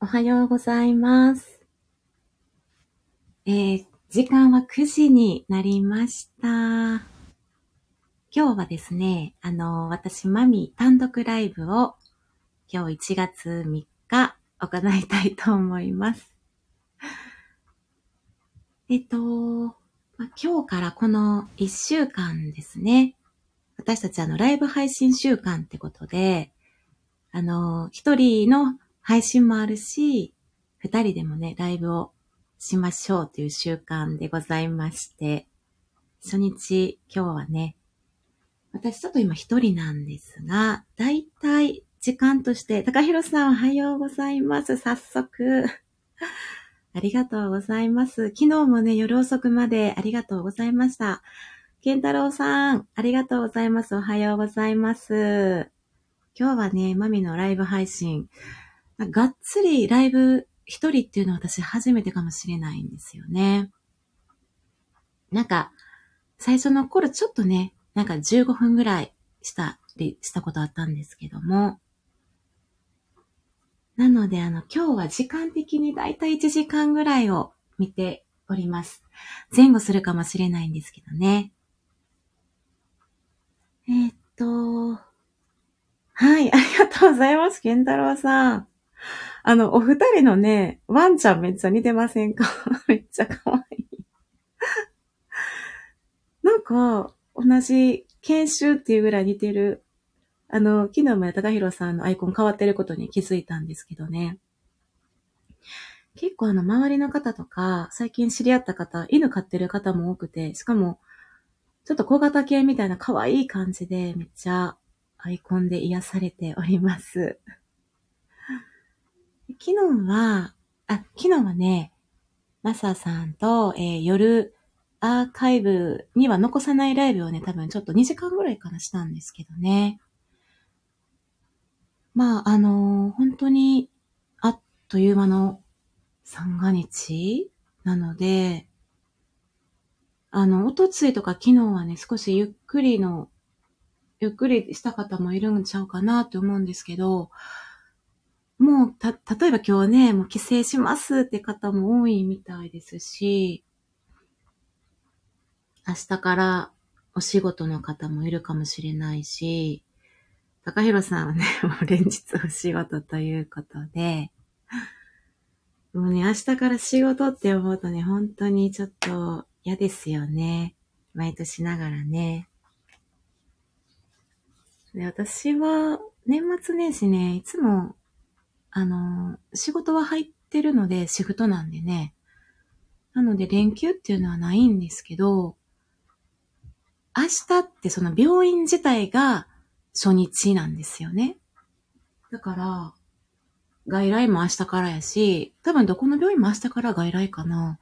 おはようございます。えー、時間は9時になりました。今日はですね、あの、私、マミ単独ライブを今日1月3日行いたいと思います。えっと、ま今日からこの1週間ですね、私たちあの、ライブ配信週間ってことで、あの、一人の配信もあるし、二人でもね、ライブをしましょうという習慣でございまして、初日、今日はね、私ちょっと今一人なんですが、だいたい時間として、高弘さんおはようございます。早速。ありがとうございます。昨日もね、夜遅くまでありがとうございました。健太郎さん、ありがとうございます。おはようございます。今日はね、マミのライブ配信、がっつりライブ一人っていうのは私初めてかもしれないんですよね。なんか、最初の頃ちょっとね、なんか15分ぐらいしたりしたことあったんですけども、なので、あの、今日は時間的にだいたい1時間ぐらいを見ております。前後するかもしれないんですけどね。えー、っと、はい、ありがとうございます、健太郎さん。あの、お二人のね、ワンちゃんめっちゃ似てませんか？めっちゃ可愛い。なんか、同じ研修っていうぐらい似てる。あの、昨日も高弘さんのアイコン変わってることに気づいたんですけどね。結構あの、周りの方とか、最近知り合った方、犬飼ってる方も多くて、しかも、ちょっと小型犬みたいな可愛い感じで、めっちゃアイコンで癒されております。昨日は、あ、昨日はね、マサさんと、えー、夜アーカイブには残さないライブをね、多分ちょっと2時間ぐらいからしたんですけどね。まあ、あのー、本当に、あっという間の三が日なので、あの、おとついとか昨日はね、少しゆっくりのゆっくりした方もいるんちゃうかなって思うんですけど、もう、た、例えば今日ね、もう帰省しますって方も多いみたいですし、明日からお仕事の方もいるかもしれないし、高弘さんはね、もう連日お仕事ということで、もうね、明日から仕事って思うとね、本当にちょっと嫌ですよね。毎年ながらね。で、私は年末年始ね、いつも、あの、仕事は入ってるので、シフトなんでね。なので連休っていうのはないんですけど、明日ってその病院自体が初日なんですよね。だから、外来も明日からやし、多分どこの病院も明日から外来かな。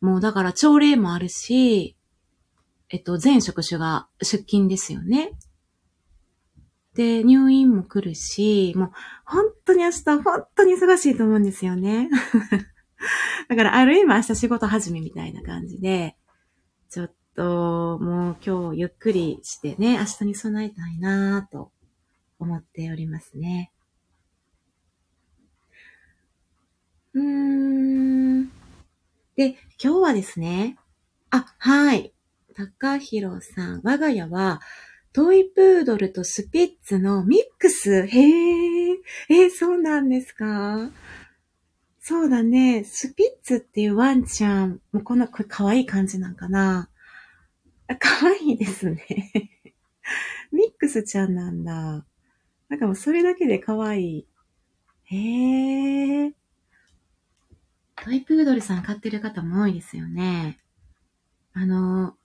もうだから朝礼もあるし、えっと、全職種が出勤ですよね。で、入院も来るし、もう本当に明日本当に忙しいと思うんですよね。だからある意味明日仕事始めみたいな感じで、ちょっともう今日ゆっくりしてね、明日に備えたいなぁと思っておりますね。うーん。で、今日はですね、あ、はい。高弘さん、我が家は、トイプードルとスピッツのミックスへえ、え、そうなんですか？そうだね。スピッツっていうワンちゃん、もうこんな、これ可愛い感じなんかな？可愛いですね。ミックスちゃんなんだ。なんかもうそれだけで可愛い。へえ。トイプードルさん飼ってる方も多いですよね。あの、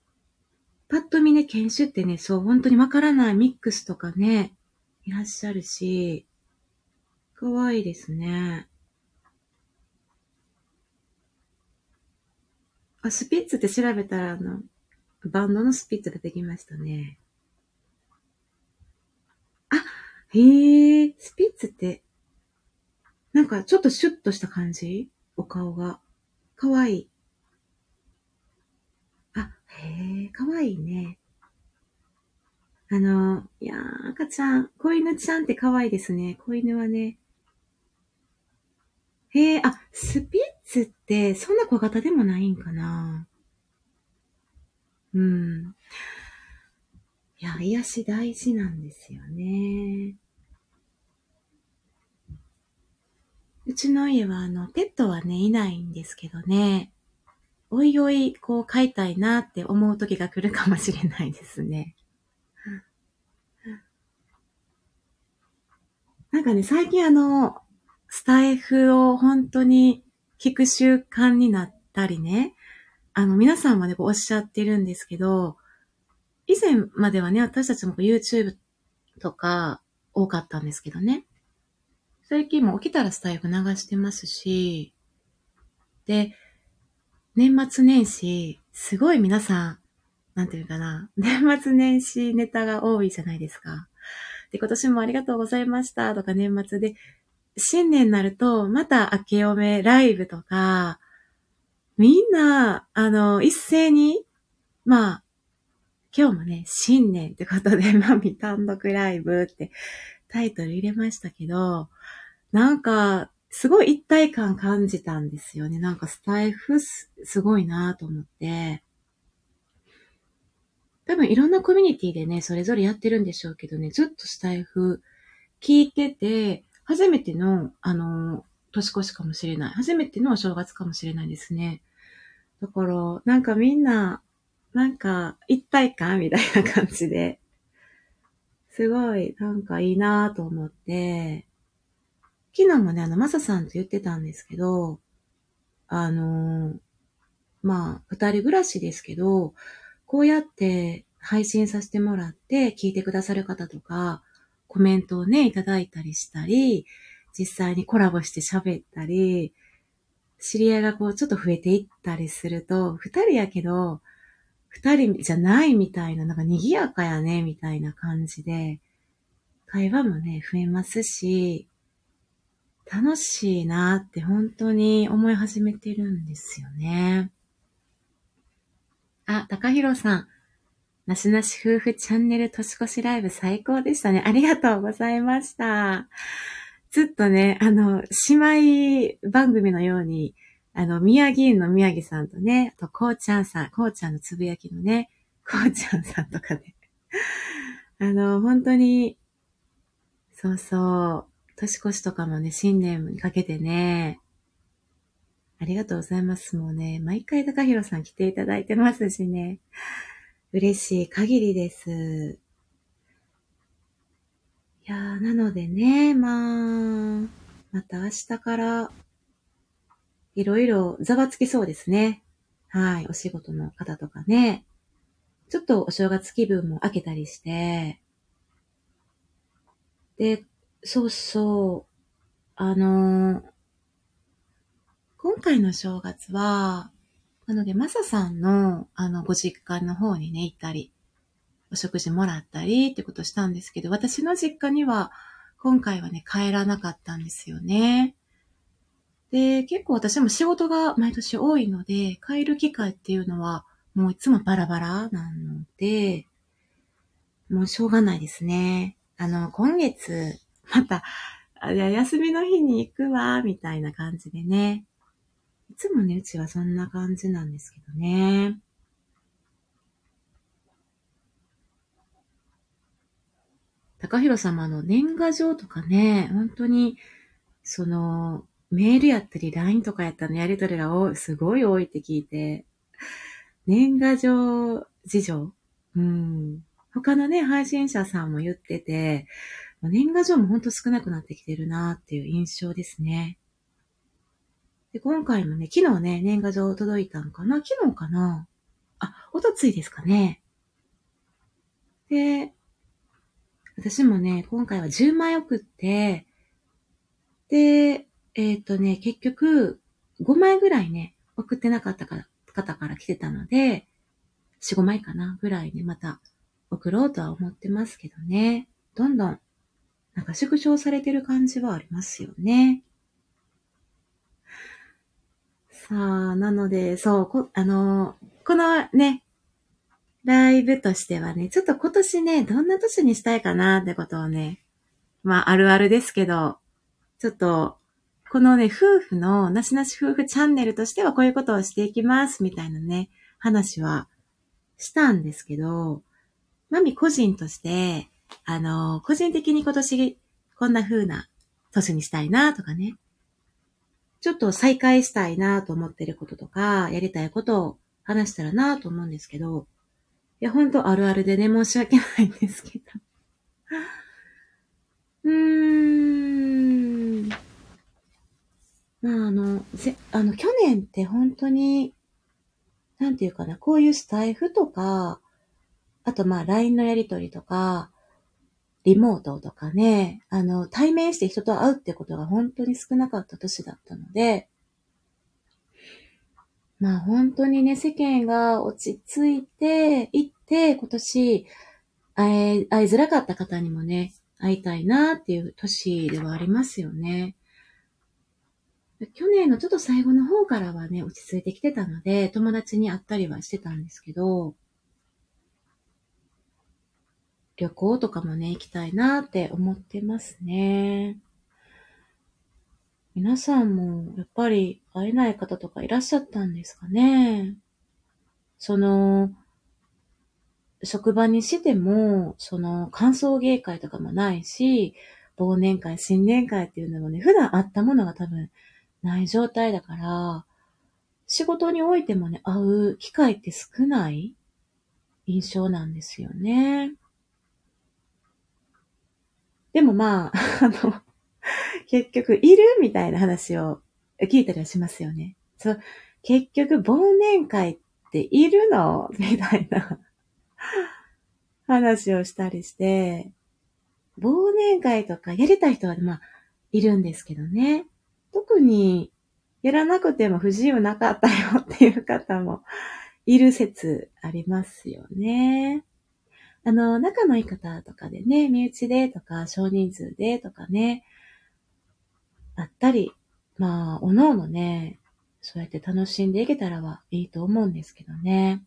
パッと見ね、犬種ってね、そう、本当にわからないミックスとかね、いらっしゃるし、かわいいですね。あ、スピッツって調べたら、あの、バンドのスピッツ出てきましたね。あ、へえ、スピッツって、なんかちょっとシュッとした感じ？お顔が。かわいい。へえ、かわいいね。あの、いやー、赤ちゃん、子犬ちゃんってかわいいですね。子犬はね、へえ、あ、スピッツってそんな小型でもないんかなうん。いや、癒し大事なんですよね。うちの家は、あの、ペットはね、いないんですけどね。おいおい、こう、飼いたいなって思う時が来るかもしれないですね。なんかね、最近あの、スタイフを本当に聞く習慣になったりね、あの、皆さんはね、こうおっしゃってるんですけど、以前まではね、私たちも YouTube とか多かったんですけどね。最近も起きたらスタイフ流してますし、で、年末年始、すごい皆さん、なんていうかな、年末年始ネタが多いじゃないですか。で、今年もありがとうございましたとか年末で、新年になると、また明けおめライブとか、みんな、あの、一斉に、まあ、今日もね、新年ってことで、マミ単独ライブってタイトル入れましたけど、なんか、すごい一体感感じたんですよね。なんかスタイフすごいなと思って。多分いろんなコミュニティでね、それぞれやってるんでしょうけどね、ずっとスタイフ聞いてて、初めての、あの、年越しかもしれない。初めてのお正月かもしれないですね。だから、なんかみんな、なんか一体感みたいな感じで、すごいなんかいいなと思って、昨日もね、あの、マサさんと言ってたんですけど、あのー、まあ、二人暮らしですけど、こうやって配信させてもらって聞いてくださる方とか、コメントをね、いただいたりしたり、実際にコラボして喋ったり、知り合いがこうちょっと増えていったりすると、二人やけど、二人じゃないみたいな、なんか賑やかやね、みたいな感じで、会話もね、増えますし、楽しいなって本当に思い始めてるんですよね。あ、高弘さん。なしなし夫婦チャンネル年越しライブ最高でしたね。ありがとうございました。ずっとね、あの、姉妹番組のように、あの、宮城院の宮城さんとね、あと、こうちゃんさん、こうちゃんのつぶやきのね、こうちゃんさんとかね。あの、本当に、そうそう、年越しとかもね、新年にかけてね、ありがとうございます。もうね、毎回高弘さん来ていただいてますしね。嬉しい限りです。いやー、なのでね、まあ、また明日から、いろいろざわつきそうですね。はい、お仕事の方とかね。ちょっとお正月気分も明けたりして、で、そうそう。あのー、今回の正月は、なので、マサさんの、あの、ご実家の方にね、行ったり、お食事もらったりってことしたんですけど、私の実家には、今回はね、帰らなかったんですよね。で、結構私も仕事が毎年多いので、帰る機会っていうのは、もういつもバラバラなので、もうしょうがないですね。あの、今月、また、あじゃ休みの日に行くわ、みたいな感じでね。いつもね、うちはそんな感じなんですけどね。高弘様の年賀状とかね、本当に、その、メールやったり LINE とかやったのやりとりがすごい多いって聞いて、年賀状事情うん。他のね、配信者さんも言ってて、年賀状もほんと少なくなってきてるなっていう印象ですね。で、今回もね、昨日ね、年賀状届いたんかな？昨日かな？あ、おとついですかね。で、私もね、今回は10枚送って、で、えっ、ー、とね、結局、5枚ぐらいね、送ってなかった方から来てたので、4、5枚かなぐらいね、また送ろうとは思ってますけどね。どんどんなんか縮小されてる感じはありますよね。さあ、なので、そう、こ、あの、このね、ライブとしてはね、ちょっと今年ね、どんな年にしたいかなってことをね、まあ、あるあるですけど、ちょっとこのね、夫婦の、なしなし夫婦チャンネルとしてはこういうことをしていきます、みたいなね、話はしたんですけど、マミ個人として、あの、個人的に今年こんな風な年にしたいなとかね、ちょっと再開したいなと思ってることとか、やりたいことを話したらなと思うんですけど、いや、ほんとあるあるでね、申し訳ないんですけど。うーん。まあ、あの、ぜ、あの、去年って本当に、なんていうかな、こういうスタイフとか、あとまあ LINE のやりとりとか、リモートとかね、あの、対面して人と会うってことが本当に少なかった年だったので、まあ本当にね、世間が落ち着いていって、今年、会い、会いづらかった方にもね、会いたいなっていう年ではありますよね。去年のちょっと最後の方からはね、落ち着いてきてたので、友達に会ったりはしてたんですけど、旅行とかもね、行きたいなって思ってますね。皆さんもやっぱり会えない方とかいらっしゃったんですかね。その、職場にしても、その、歓送迎会とかもないし、忘年会、新年会っていうのもね、普段あったものが多分ない状態だから、仕事においてもね、会う機会って少ない印象なんですよね。でもまあ、あの、結局、いるみたいな話を聞いたりはしますよね。そう、結局、忘年会っているの？みたいな 話をしたりして、忘年会とかやりたい人は、まあ、いるんですけどね。特に、やらなくても不自由なかったよっていう方もいる説ありますよね。あの、仲のいい方とかでね、身内でとか、少人数でとかね、あったり、まあ、おのおのね、そうやって楽しんでいけたらはいいと思うんですけどね。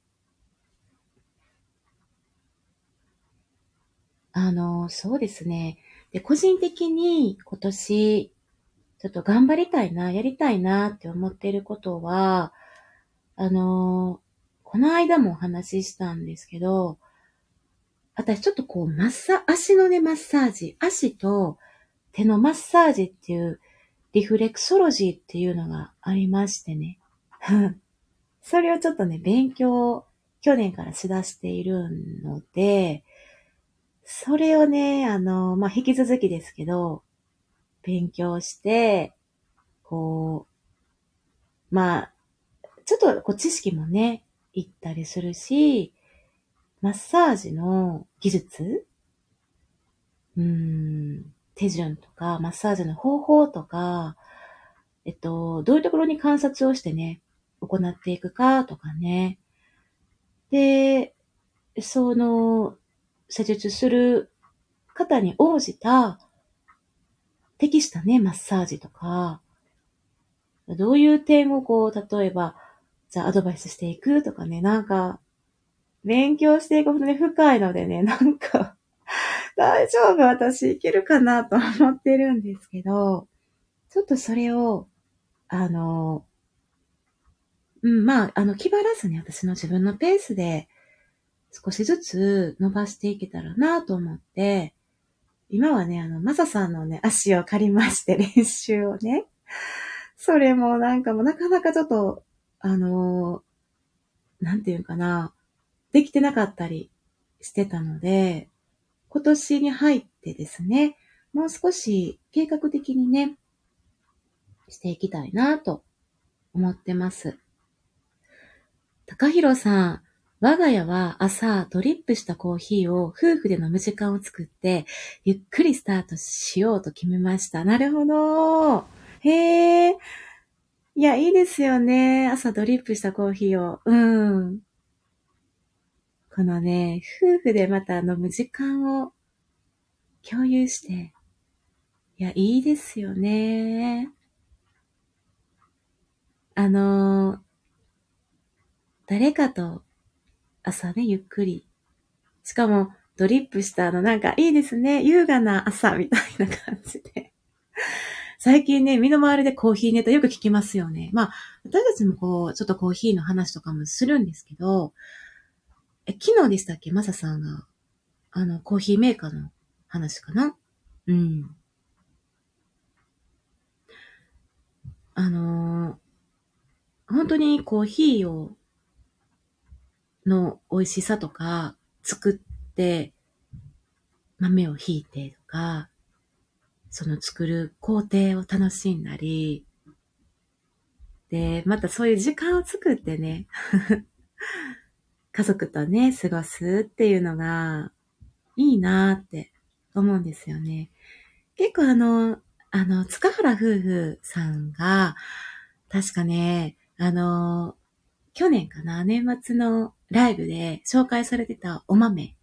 あの、そうですね。で、個人的に今年、ちょっと頑張りたいな、やりたいなって思っていることは、あの、この間もお話ししたんですけど、私ちょっとこう、マッサ、足のね、マッサージ、足と手のマッサージっていうリフレクソロジーっていうのがありましてね。それをちょっとね、勉強、去年からしだしているので、それをね、あの、まあ、引き続きですけど、勉強して、こう、まあ、ちょっとこう知識もね、いったりするし、マッサージの技術？うん、手順とか、マッサージの方法とか、えっと、どういうところに観察をしてね、行っていくかとかね。で、その、施術する方に応じた、適したね、マッサージとか、どういう点をこう、例えば、じゃあアドバイスしていくとかね、なんか、勉強していくほどね、深いのでね、なんか大丈夫私いけるかなと思ってるんですけど、ちょっとそれを、あの、うん、まあ、あの、気張らずに私の自分のペースで少しずつ伸ばしていけたらなと思って、今はね、あの、マサさんのね、足を借りまして練習をね、それもなんかもなかなかちょっと、あの、なんていうかな、できてなかったりしてたので、今年に入ってですね、もう少し計画的にね、していきたいなと思ってます。高弘さん、我が家は朝ドリップしたコーヒーを夫婦で飲む時間を作って、ゆっくりスタートしようと決めました。なるほど。へえ。いや、いいですよね。朝ドリップしたコーヒーを。うん。このね、夫婦でまた飲む時間を共有して、いや、いいですよね。あの、誰かと朝ね、ゆっくり。しかも、ドリップしたあの、なんかいいですね。優雅な朝みたいな感じで。最近ね、身の回りでコーヒーネタよく聞きますよね。まあ、私たちもこう、ちょっとコーヒーの話とかもするんですけど、え、昨日でしたっけ？マサさんが、あの、コーヒーメーカーの話かな？うん。あのー、本当にコーヒーを、の美味しさとか、作って、豆をひいてとか、その作る工程を楽しんだり、で、またそういう時間を作ってね、家族とね、過ごすっていうのが、いいなって思うんですよね。結構あの、あの、塚原夫婦さんが、確かね、あの、去年かな、年末のライブで紹介されてたお豆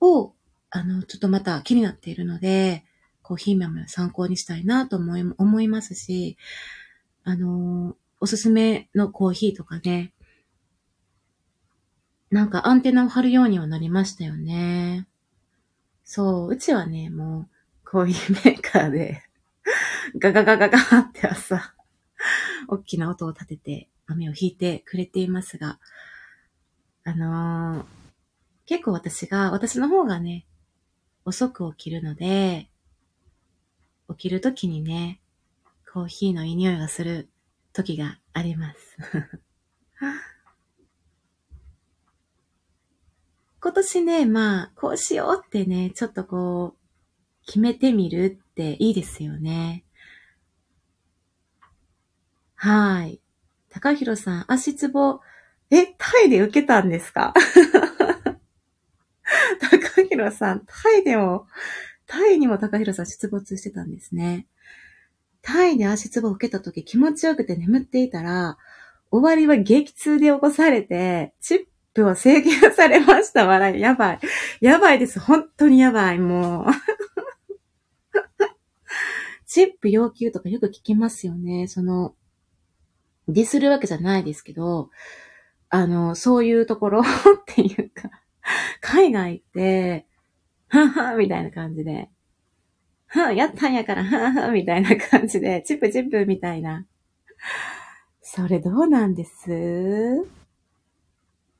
を、あの、ちょっとまた気になっているので、コーヒー豆を参考にしたいなと思い、思いますし、あの、おすすめのコーヒーとかね、なんかアンテナを張るようにはなりましたよね。そう、うちはね、もう、コーヒーメーカーで ガガガガガって朝、大きな音を立てて、雨を引いてくれていますが、あのー、結構私が、私の方がね、遅く起きるので、起きるときにね、コーヒーのいい匂いがする時があります。今年ね、まあ、こうしようってね、ちょっとこう、決めてみるっていいですよね。はい。高弘さん、足つぼ、え、タイで受けたんですか？高弘さん、タイでも、タイにも高弘さん出没してたんですね。タイで足つぼを受けた時気持ちよくて眠っていたら、終わりは激痛で起こされて、チップを制限されました。笑い。やばい。やばいです。本当にやばい。もう。チップ要求とかよく聞きますよね。その、ディスるわけじゃないですけど、あの、そういうところ っていうか、海外って、ははみたいな感じで、はやったんやから、ははみたいな感じで、チップチップみたいな。それどうなんです？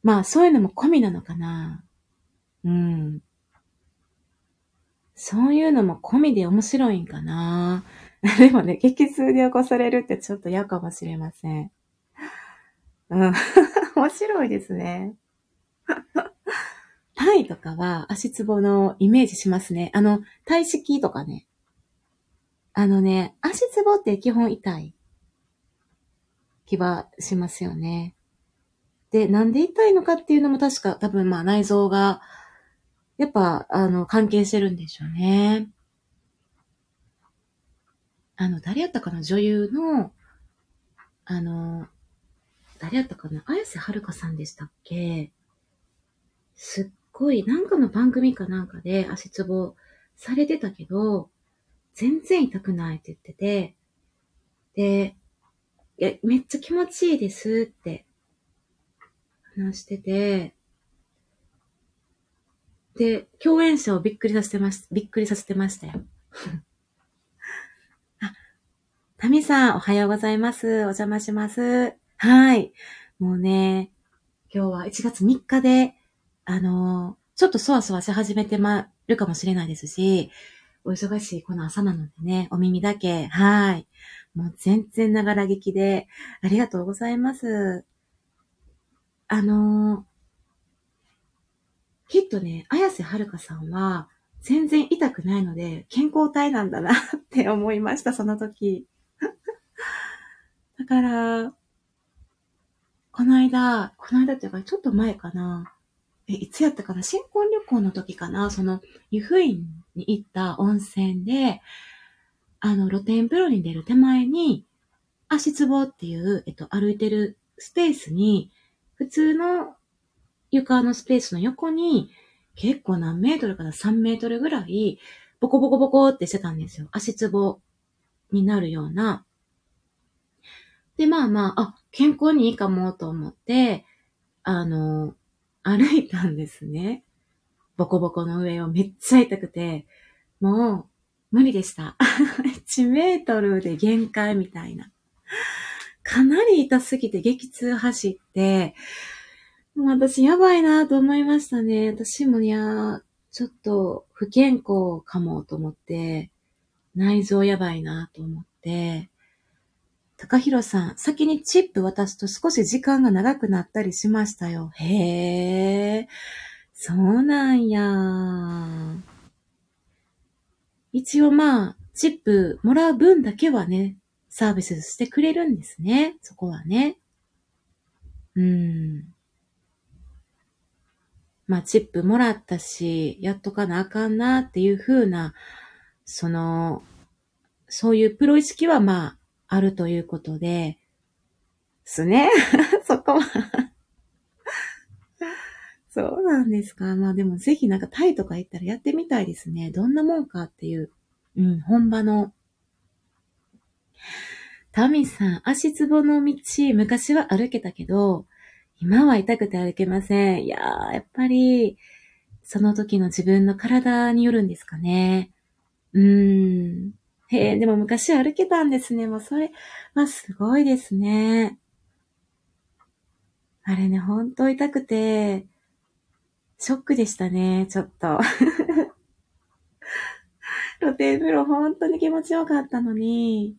まあ、そういうのも込みなのかなうん。そういうのも込みで面白いんかな でもね、激痛で起こされるってちょっと嫌かもしれません。うん。面白いですね。タイとかは足つぼのイメージしますね。あの、体式とかね。あのね、足つぼって基本痛い気はしますよね。で、なんで痛いのかっていうのも確か多分まあ内臓が、やっぱ、あの、関係してるんでしょうね。あの、誰やったかな？女優の、あの、誰やったかな？綾瀬はるかさんでしたっけ？すっごい、なんかの番組かなんかで足つぼされてたけど、全然痛くないって言ってて、で、いや、めっちゃ気持ちいいですって話してて、で、共演者をびっくりさせてまし、びっくりさせてましたよ。あタミさん、おはようございます。お邪魔します。はい。もうね、今日は1月3日で、あのー、ちょっとそわそわし始めてまるかもしれないですし、お忙しいこの朝なのでね、お耳だけ、はい。もう全然ながら聞きで、ありがとうございます。あのー、きっとね、綾瀬はるかさんは、全然痛くないので、健康体なんだなって思いました、その時。だから、この間、この間っていうか、ちょっと前かな。え、いつやったかな？新婚旅行の時かな？その、湯布院に行った温泉で、あの、露天風呂に出る手前に、足つぼっていう、えっと、歩いてるスペースに、普通の床のスペースの横に、結構何メートルかな ?3 メートルぐらい、ボコボコボコってしてたんですよ。足つぼになるようなで、まあまあ、あ、健康にいいかもと思って、あの、歩いたんですね。ボコボコの上をめっちゃ痛くて、もう、無理でした。1メートルで限界みたいな。かなり痛すぎて激痛走って、もう私やばいなと思いましたね。私もいや、ちょっと不健康かもと思って、内臓やばいなと思って、高弘さん、先にチップ渡すと少し時間が長くなったりしましたよ。へえ、そうなんや。一応まあ、チップもらう分だけはね、サービスしてくれるんですね。そこはね。うん。まあ、チップもらったし、やっとかなあかんなっていう風な、その、そういうプロ意識はまあ、あるということで、すね。そこは そうなんですか。まあでもぜひなんかタイとか行ったらやってみたいですね。どんなもんかっていう、うん、本場の。タミさん、足つぼの道、昔は歩けたけど、今は痛くて歩けません。いやー、やっぱり、その時の自分の体によるんですかね。うーん。へえ、でも昔歩けたんですね。もうそれはすごいですね。あれね、ほんと痛くて、ショックでしたね、ちょっと。露天風呂ほんとに気持ちよかったのに、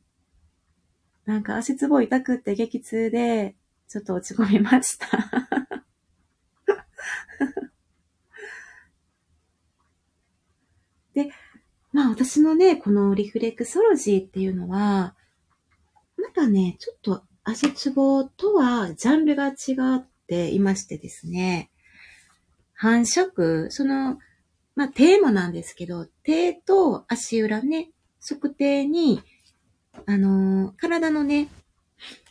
なんか足つぼ痛くって激痛で、ちょっと落ち込みました。で、まあ私のね、このリフレクソロジーっていうのは、またね、ちょっと足つぼとはジャンルが違っていましてですね、繁殖、その、まあ、手もなんですけど、手と足裏ね、測定に、あのー、体のね、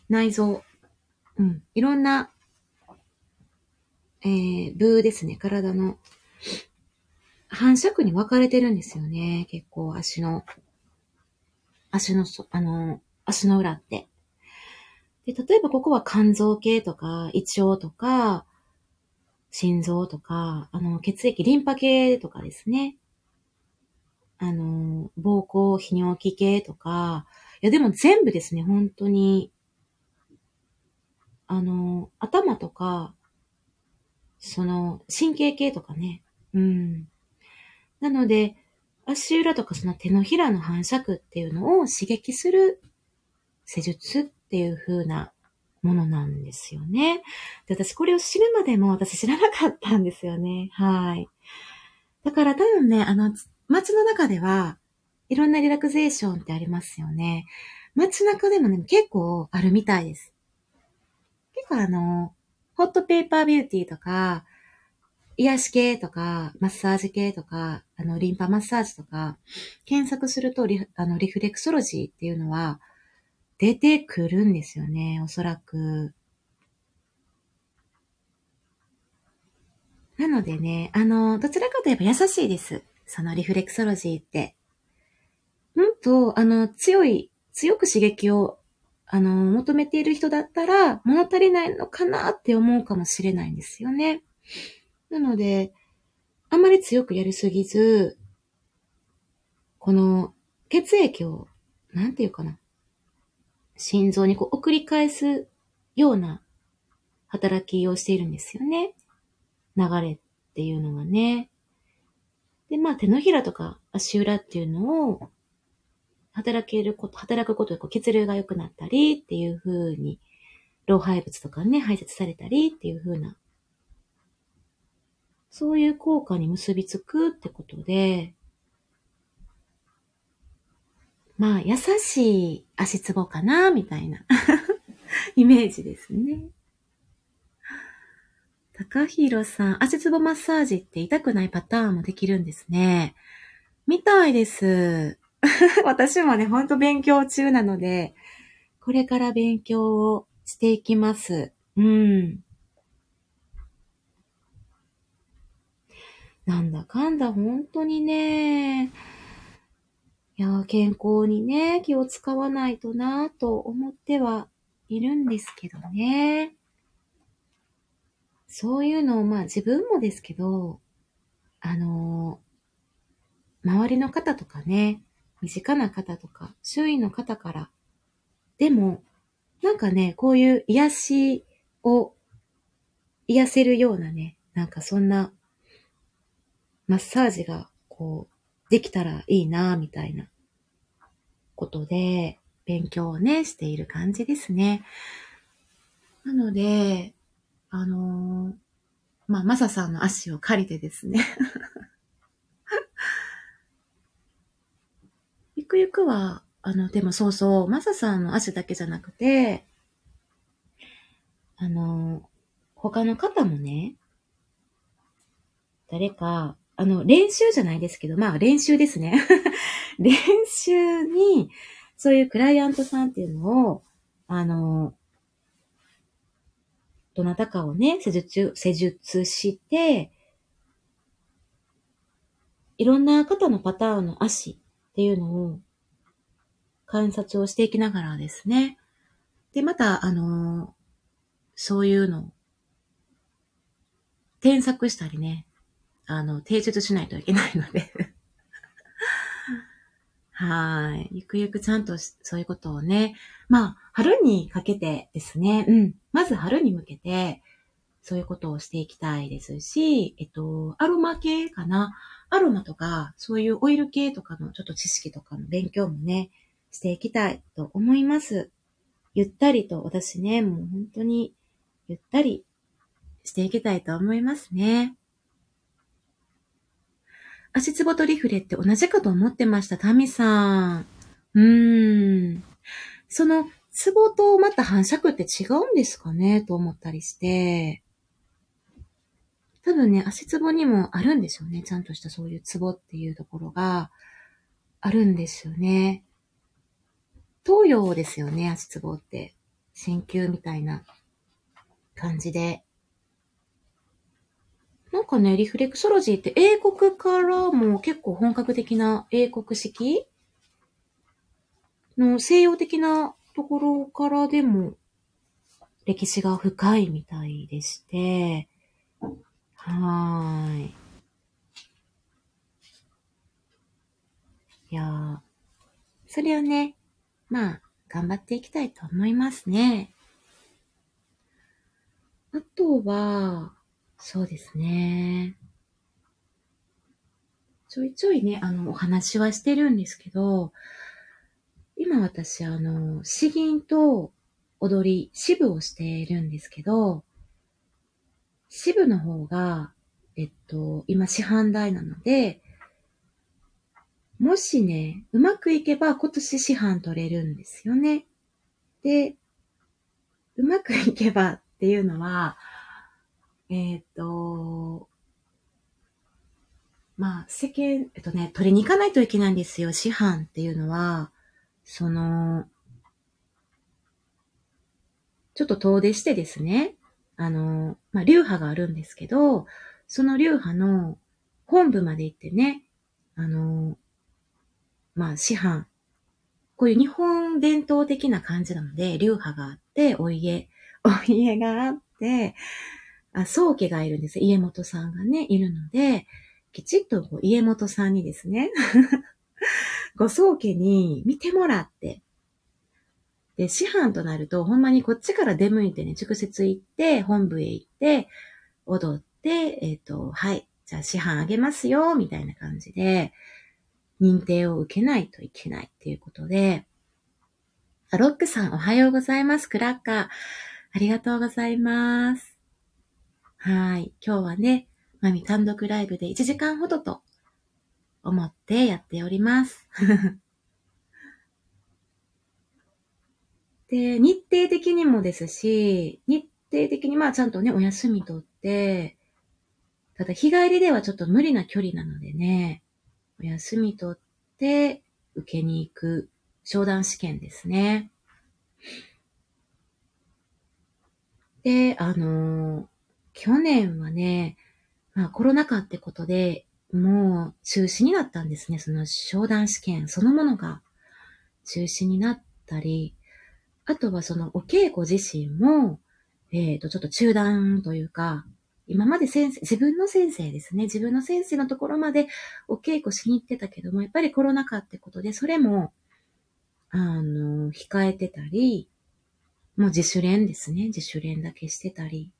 内臓、うん、いろんな、えー、部ですね、体の、反射区に分かれてるんですよね、結構足の、足のそ、あのー、足の裏って。で、例えばここは肝臓系とか、胃腸とか、心臓とか、あの、血液、リンパ系とかですね。あの、膀胱、泌尿器系とか、いや、でも全部ですね、本当に、あの、頭とか、その、神経系とかね。うん。なので、足裏とかその手のひらの反射区っていうのを刺激する施術っていう風なものなんですよね。で、私これを知るまでも私知らなかったんですよね。はい。だから多分ね、あの、街の中では、いろんなリラクゼーションってありますよね。街中でもね、結構あるみたいです。結構あの、ホットペーパービューティーとか、癒し系とか、マッサージ系とか、あの、リンパマッサージとか、検索するとリあのリフレクソロジーっていうのは、出てくるんですよね、おそらく。なのでね、あの、どちらかといえば優しいです。そのリフレクソロジーって。うんと、あの、強い、強く刺激を、あの、求めている人だったら、物足りないのかなって思うかもしれないんですよね。なので、あまり強くやりすぎず、この血液を、なんていうかな。心臓にこう送り返すような働きをしているんですよね。流れっていうのがね。で、まあ手のひらとか足裏っていうのを働けること、働くことでこう血流が良くなったりっていう風に、老廃物とかね、排泄されたりっていう風な、そういう効果に結びつくってことで、まあ、優しい足つぼかな、みたいな イメージですね。高弘さん、足つぼマッサージって痛くないパターンもできるんですね。みたいです。私もね、ほんと勉強中なので、これから勉強をしていきます。うん。なんだかんだ本当にね、いや、健康にね、気を使わないとなぁと思ってはいるんですけどね。そういうのを、まあ自分もですけど、あの周りの方とかね、身近な方とか、周囲の方から、でも、なんかね、こういう癒しを癒せるようなね、なんかそんなマッサージがこう、できたらいいな、みたいなことで、勉強をね、している感じですね。なので、あのー、まあ、マサさんの足を借りてですね くゆくは、あの、でもそうそう、マサさんの足だけじゃなくて、あの、他の方もね、誰か、あの、練習じゃないですけど、まあ練習ですね。練習に、そういうクライアントさんっていうのを、あの、どなたかをね、施術、施術して、いろんな方のパターンの足っていうのを観察をしていきながらですね。で、また、あの、そういうの添削したりね、あの、提出しないといけないので はい。ゆくゆくちゃんとそういうことをね、まあ、春にかけてですね、うん。まず春に向けて、そういうことをしていきたいですし、えっと、アロマ系かな。アロマとか、そういうオイル系とかのちょっと知識とかの勉強もね、していきたいと思います。ゆったりと、私ね、もう本当に、ゆったりしていきたいと思いますね。足つぼとリフレって同じかと思ってました、タミさん。うーん。その、ツボとまた反射区って違うんですかねと思ったりして。多分ね、足つぼにもあるんですよね。ちゃんとしたそういうツボっていうところがあるんですよね。東洋ですよね、足つぼって。鍼灸みたいな感じで。なんかね、リフレクソロジーって英国からも結構本格的な英国式？の西洋的なところからでも歴史が深いみたいでして、はーい。いや、それをね、まあ、頑張っていきたいと思いますね。あとは、そうですね。ちょいちょいね、あの、お話はしてるんですけど、今私、あの、詩吟と踊り、支部をしているんですけど、支部の方が、えっと、今市販代なので、もしね、うまくいけば今年市販取れるんですよね。で、うまくいけばっていうのは、えっ、と、まあ、世間、えっとね、取りに行かないといけないんですよ。市販っていうのは、その、ちょっと遠出してですね、あの、まあ、流派があるんですけど、その流派の本部まで行ってね、あの、まあ、師範。こういう日本伝統的な感じなので、流派があって、お家、お家があって、あ、宗家がいるんです。家元さんがね、いるので、きちっとこう家元さんにですね、ご宗家に見てもらって、で、師範となると、ほんまにこっちから出向いてね、直接行って、本部へ行って、踊って、えっ、ー、と、はい、じゃあ師範あげますよ、みたいな感じで、認定を受けないといけないっていうことで、あ、ロックさんおはようございます。クラッカー。ありがとうございます。はい。今日はね、まみ単独ライブで1時間ほどと思ってやっております。で、日程的にもですし、日程的にまあちゃんとね、お休み取って、ただ日帰りではちょっと無理な距離なのでね、お休み取って受けに行く商談試験ですね。で、あのー去年はね、まあコロナ禍ってことで、もう中止になったんですね。その商談試験そのものが中止になったり、あとはそのお稽古自身も、えっ、ー、と、ちょっと中断というか、今まで先生、自分の先生ですね。自分の先生のところまでお稽古しに行ってたけども、やっぱりコロナ禍ってことで、それも、あの、控えてたり、もう自主練ですね。自主練だけしてたり。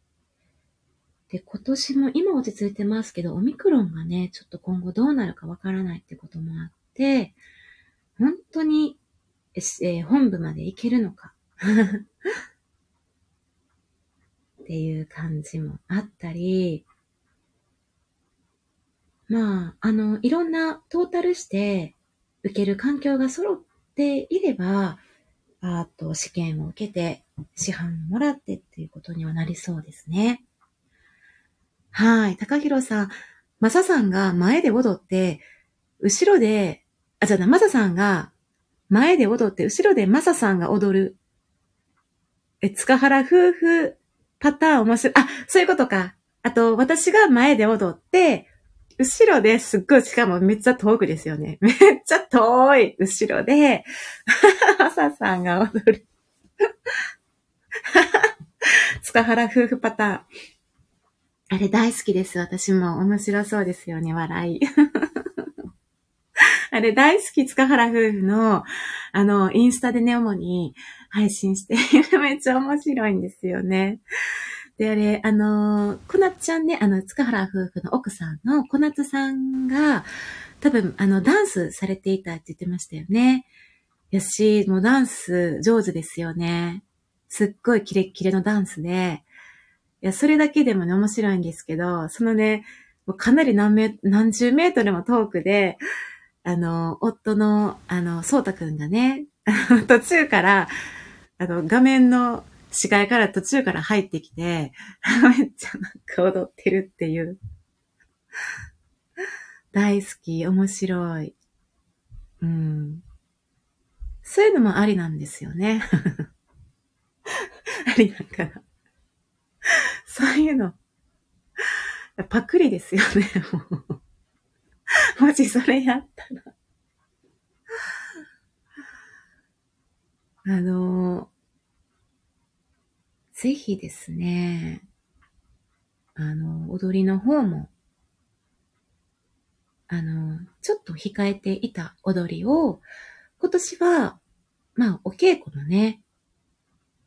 で、今年も今落ち着いてますけど、オミクロンがね、ちょっと今後どうなるかわからないってこともあって、本当に、えー、本部まで行けるのか っていう感じもあったり、まあ、あの、いろんなトータルして受ける環境が揃っていれば、あと試験を受けて、市販もらってっていうことにはなりそうですね。はい。高弘さん、マサさんが前で踊って、後ろで、あ、じゃあ、マサさんが前で踊って、後ろでマサさんが踊る。え、塚原夫婦パターン面白い。あ、そういうことか。あと、私が前で踊って、後ろですっごい、しかもめっちゃ遠くですよね。めっちゃ遠い後ろで、マサさんが踊る。塚原夫婦パターン。あれ大好きです。私も面白そうですよね、笑い。あれ大好き、塚原夫婦の、あの、インスタでね、主に配信して めっちゃ面白いんですよね。で、あれ、あの、こなつちゃんね、あの、塚原夫婦の奥さんの小夏さんが、多分、あの、ダンスされていたって言ってましたよね。やし、もうダンス上手ですよね。すっごいキレッキレのダンスで、いや、それだけでもね、面白いんですけど、そのね、もうかなり何メ、何十メートルも遠くで、あの、夫の、あの、そうたくんがね、途中から、あの、画面の視界から途中から入ってきて、めっちゃなんか踊ってるっていう。大好き、面白い。うん。そういうのもありなんですよね。ありだから。そういうの。パクリですよね、もう。もしそれやったら。あの、ぜひですね、あの、踊りの方も、あの、ちょっと控えていた踊りを、今年は、まあ、お稽古のね、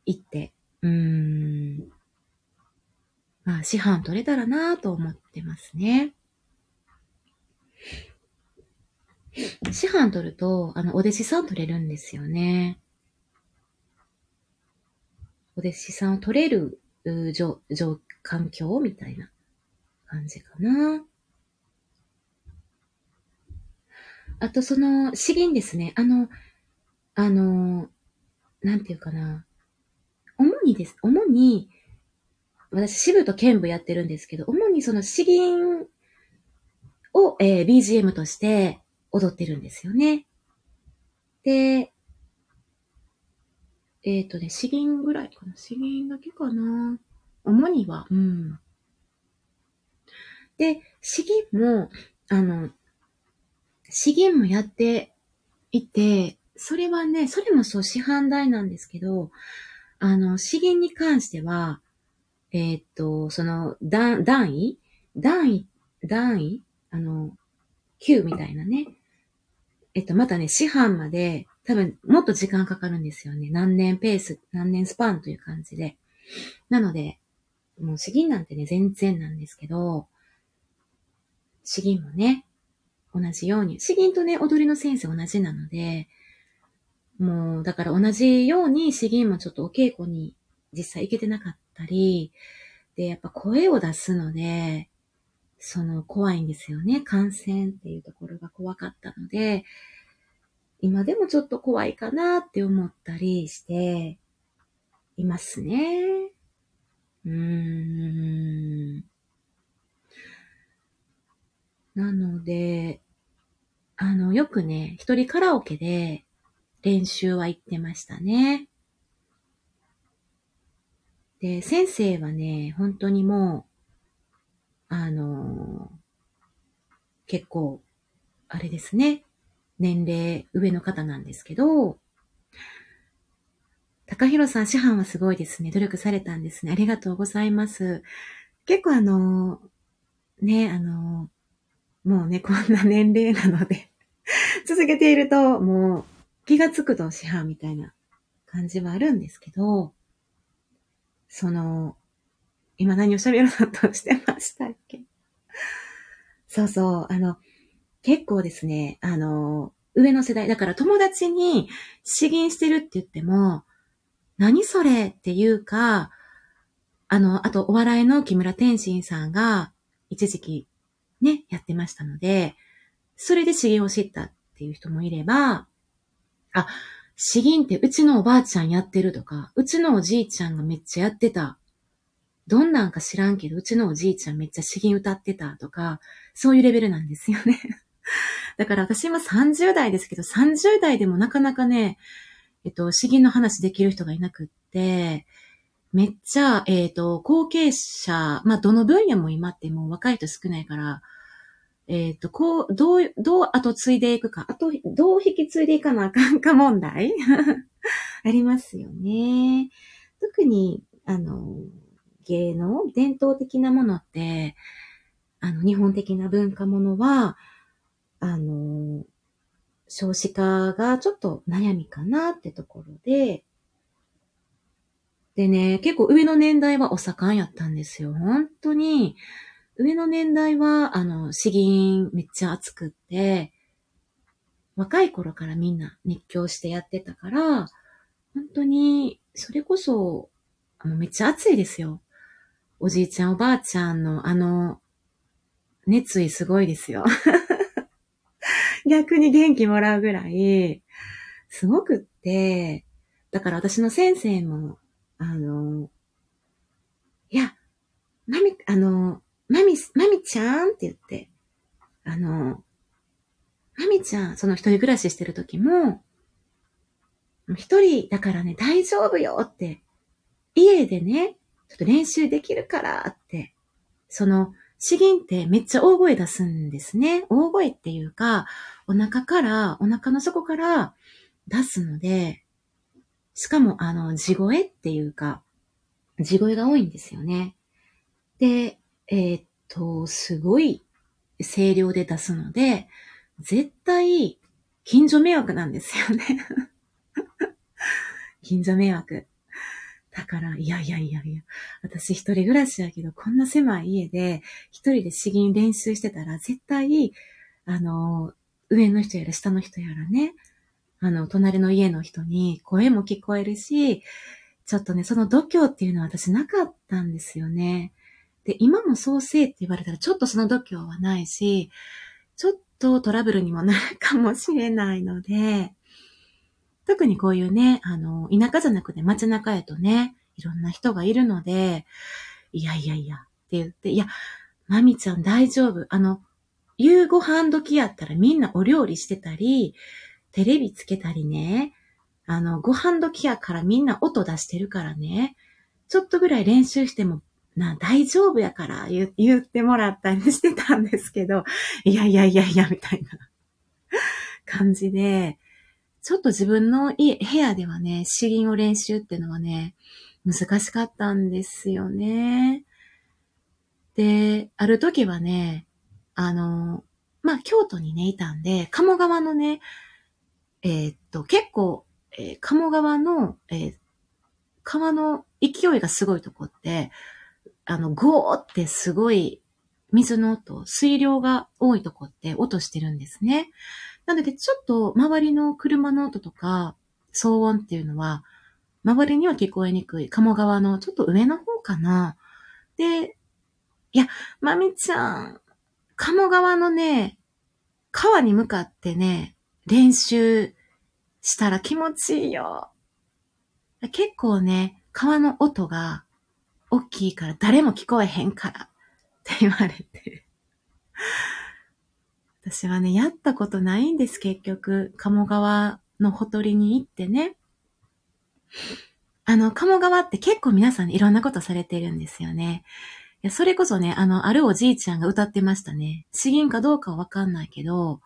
行って、うーん、まあ、師範取れたらなと思ってますね。師範取ると、あの、お弟子さん取れるんですよね。お弟子さんを取れる、状、状、環境みたいな感じかな。あと、その、詩吟ですね。あの、あの、なんていうかな。主にです。主に、私、支部と剣部やってるんですけど、主にその詩吟を、えー、BGM として踊ってるんですよね。で、えっ、ー、とね、詩吟ぐらいかな。詩吟だけかな。主には、うん。で、詩吟も、あの、詩吟もやっていて、それはね、それもそう市販代なんですけど、あの、詩吟に関しては、えー、っと、その、段、段位？段位、段位？あの、9みたいなね。えっと、またね、市販まで、多分、もっと時間かかるんですよね。何年ペース、何年スパンという感じで。なので、もう詩吟なんてね、全然なんですけど、詩吟もね、同じように、詩吟とね、踊りの先生同じなので、もう、だから同じように詩吟もちょっとお稽古に実際行けてなかったり、で、やっぱ声を出すので、その怖いんですよね。感染っていうところが怖かったので、今でもちょっと怖いかなって思ったりしていますね。うーん。なので、あの、よくね、一人カラオケで練習は行ってましたね。で、先生はね、本当にもう、あの結構、あれですね。年齢上の方なんですけど、高弘さん、師範はすごいですね。努力されたんですね。ありがとうございます。結構あの、ね、あの、もうね、こんな年齢なので 続けていると、もう気がつくと市販みたいな感じはあるんですけど、その、今何を喋ろうとしてましたっけ？そうそう、あの、結構ですね、あの、上の世代、だから友達に詩吟してるって言っても、何それっていうか、あの、あとお笑いの木村天心さんが一時期ね、やってましたので、それで詩吟を知ったっていう人もいれば、あ、詩吟ってうちのおばあちゃんやってるとか、うちのおじいちゃんがめっちゃやってた。どんなんか知らんけど、うちのおじいちゃんめっちゃ詩吟歌ってたとか、そういうレベルなんですよね。だから私今30代ですけど、30代でもなかなかね、えっと、詩吟の話できる人がいなくって、めっちゃ、えっ、と、後継者、まあ、どの分野も今ってもう若い人少ないから、えっ、と、こう、どう、どう後継いでいくか、あと、どう引き継いでいかなあかんか問題？ありますよね。特に、あの、芸能、伝統的なものって、あの、日本的な文化ものは、あの、少子化がちょっと悩みかなってところで、でね、結構上の年代はお盛んやったんですよ。本当に、上の年代は、あの、詩吟めっちゃ熱くって、若い頃からみんな熱狂してやってたから、本当に、それこそ、あのめっちゃ熱いですよ。おじいちゃんおばあちゃんのあの、熱意すごいですよ。逆に元気もらうぐらい、すごくって、だから私の先生も、あの、いや、まみ、あの、まみ、まみちゃんって言って、あの、まみちゃん、その一人暮らししてる時も、一人だからね、大丈夫よって、家でね、ちょっと練習できるからって、その、詩吟ってめっちゃ大声出すんですね。大声っていうか、お腹から、お腹の底から出すので、しかもあの、地声っていうか、地声が多いんですよね。で、えー、っと、すごい声量で出すので、絶対、近所迷惑なんですよね。近所迷惑。だから、いやいやいやいや、私一人暮らしやけど、こんな狭い家で、一人で詩吟練習してたら、絶対、あの、上の人やら下の人やらね、あの、隣の家の人に声も聞こえるし、ちょっとね、その度胸っていうのは私なかったんですよね。で、今もそうせいって言われたら、ちょっとその度胸はないし、ちょっとトラブルにもなるかもしれないので、特にこういうね、あの、田舎じゃなくて街中へとね、いろんな人がいるので、いやいやいや、って言って、いや、まみちゃん大丈夫。あの、夕ご飯時やったらみんなお料理してたり、テレビつけたりね、あの、ご飯時やからみんな音出してるからね、ちょっとぐらい練習しても、な、大丈夫やから言言ってもらったりしてたんですけど、いやいやいやいや、みたいな感じで、ちょっと自分の家、部屋ではね、詩吟を練習っていうのはね、難しかったんですよね。で、ある時はね、あの、まあ、京都にね、いたんで、鴨川のね、えー、っと、結構、えー、鴨川の、えー、川の勢いがすごいとこって、あの、ゴーってすごい水の音、水量が多いとこって音してるんですね。なので、ちょっと周りの車の音とか、騒音っていうのは、周りには聞こえにくい鴨川のちょっと上の方かな。で、いや、まみちゃん、鴨川のね、川に向かってね、練習したら気持ちいいよ。結構ね、川の音が大きいから誰も聞こえへんからって言われて。私はね、やったことないんです、結局。鴨川のほとりに行ってね。あの、鴨川って結構皆さんいろんなことされてるんですよね。いや、それこそね、あの、あるおじいちゃんが歌ってましたね。詩吟かどうかはわかんないけど、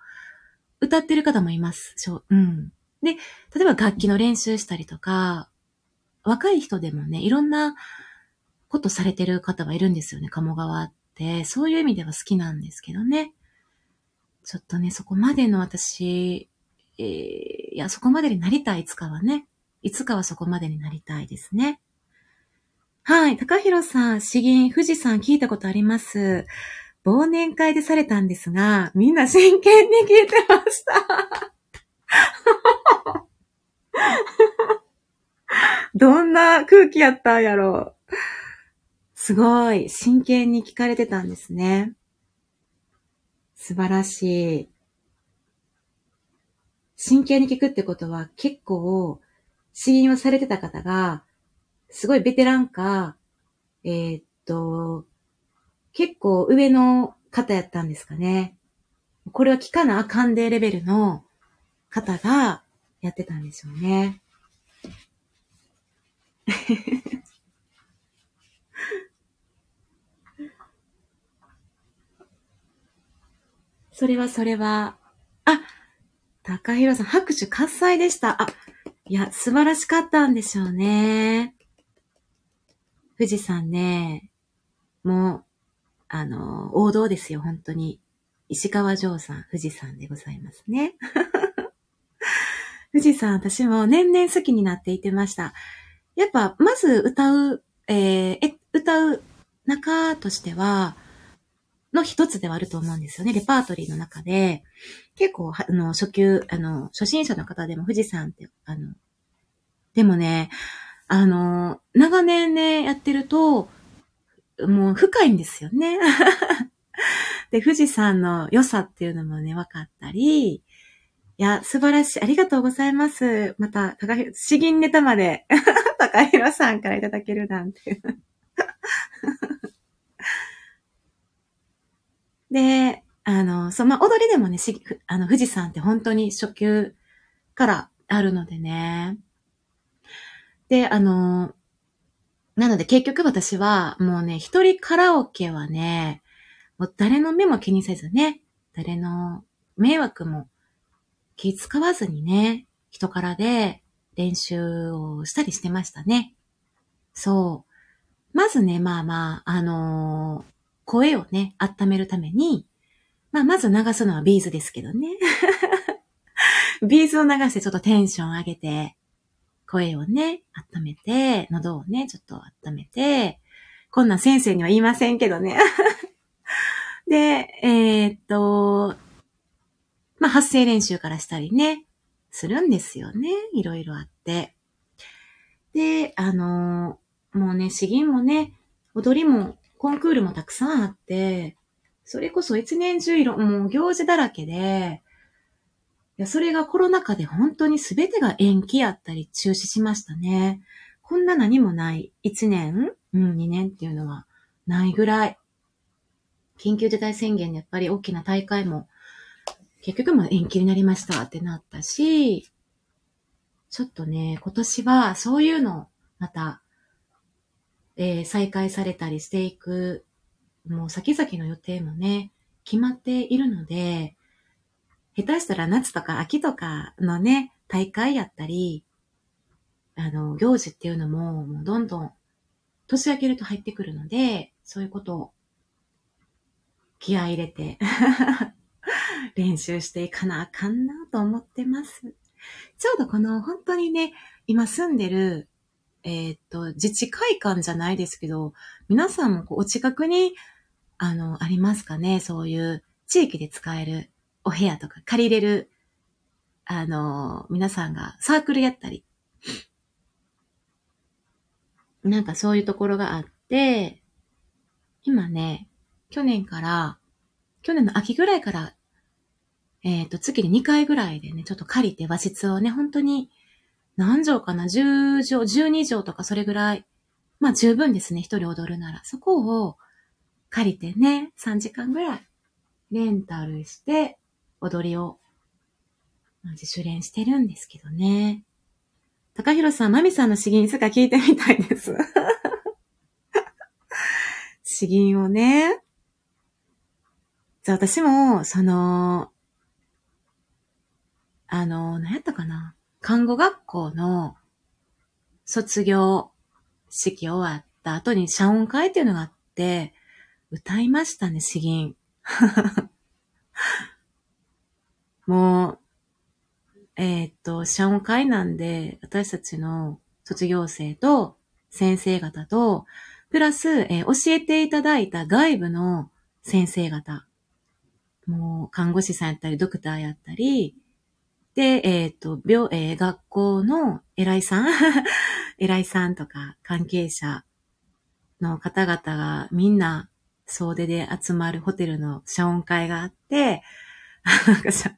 歌ってる方もいます。しょうん。で、例えば楽器の練習したりとか、若い人でもね、いろんな、ことされてる方はいるんですよね、鴨川って。そういう意味では好きなんですけどね。ちょっとね、そこまでの私、えー、いや、そこまでになりたい、いつかはね。いつかはそこまでになりたいですね。はい。高弘さん、詩吟、富士山聞いたことあります。忘年会でされたんですが、みんな真剣に聞いてました。どんな空気やったんやろう。すごい。真剣に聞かれてたんですね。素晴らしい。真剣に聞くってことは結構、死因をされてた方が、すごいベテランか、えー、っと、結構上の方やったんですかね。これは聞かなあかんでレベルの方がやってたんでしょうね。それはそれは、あ、高弘さん、拍手喝采でした。あ、いや、素晴らしかったんでしょうね。富士山ね、もう、あの、王道ですよ、本当に。石川城さん、富士山でございますね。富士山、私も年々好きになっていてました。やっぱ、まず歌う、えー、え、歌う中としては、の一つではあると思うんですよね。レパートリーの中で。結構、あの、初級、あの、初心者の方でも富士山って、あの、でもね、あの、長年ね、やってると、もう深いんですよね。で、富士山の良さっていうのもね、分かったり、いや、素晴らしい。ありがとうございます。また、高弘、詩吟ネタまで、高弘さんからいただけるなんて。で、あの、その、ま踊りでもね、しあの、富士山って本当に初級からあるのでね。で、あの、なので結局私はもうね、一人カラオケはね、もう誰の目も気にせずね、誰の迷惑も気使わずにね、人からで練習をしたりしてましたね。そう。まずね、まあまあ、あのー、声をね、温めるために、まあ、まず流すのは B'z ですけどね。B'z を流してちょっとテンション上げて、声をね、温めて、喉をね、ちょっと温めて、こんなん先生には言いませんけどね。で、えー、っと、まあ、発声練習からしたりね、するんですよね。いろいろあって。で、あのもうね、詩吟もね、踊りも、コンクールもたくさんあって、それこそ一年中色、もう行事だらけで、いや、それがコロナ禍で本当に全てが延期やったり中止しましたね。こんな何もない1年うん、2年っていうのはないぐらい。緊急事態宣言でやっぱり大きな大会も結局も延期になりましたってなったし、ちょっとね、今年はそういうのまた、えー、再開されたりしていくもう先々の予定もね、決まっているので、下手したら夏とか秋とかのね、大会やったり、あの、行事っていうのも、もうどんどん年明けると入ってくるので、そういうことを気合入れて 練習していかなあかんなと思ってます。ちょうどこの本当にね、今住んでる、えー、っと、自治会館じゃないですけど、皆さんもお近くにあの、ありますかね？そういう地域で使えるお部屋とか借りれる、あの、皆さんがサークルやったり、なんかそういうところがあって、今ね、去年から、去年の秋ぐらいから、えっ、ー、と、月に2回ぐらいでね、ちょっと借りて和室をね、本当に、何畳かな ?10 畳、12畳とかそれぐらい。まあ十分ですね、一人踊るなら。そこを、借りてね、3時間ぐらいレンタルして踊りを自主練してるんですけどね。高弘さん、マミさんの詩吟いつか聞いてみたいです。詩吟をね。じゃあ私も、その、あの、何やったかな？看護学校の卒業式終わった後に謝恩会っていうのがあって、歌いましたね、詩吟。もう、えー、っと、謝恩会なんで、私たちの卒業生と先生方と、プラス、えー、教えていただいた外部の先生方、もう看護師さんやったり、ドクターやったり、で、えっ、と、病、えー、学校の偉いさん 偉いさんとか関係者の方々がみんな総出で集まるホテルの謝恩会があって、なんかさ、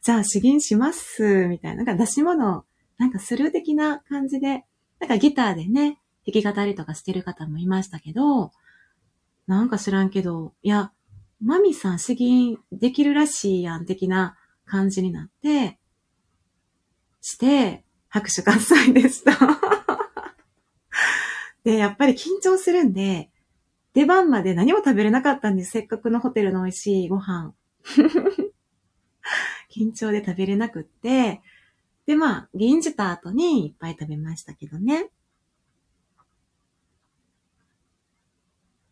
じゃあ詩吟します、みたいな、なんか出し物、なんかする的な感じで、なんかギターでね、弾き語りとかしてる方もいましたけど、なんか知らんけど、いや、マミさん詩吟できるらしいやん、的な感じになって、して、拍手喝采でした。で、やっぱり緊張するんで、出番まで何も食べれなかったんです。せっかくのホテルの美味しいご飯。緊張で食べれなくって、で、まあ、銀じた後にいっぱい食べましたけどね。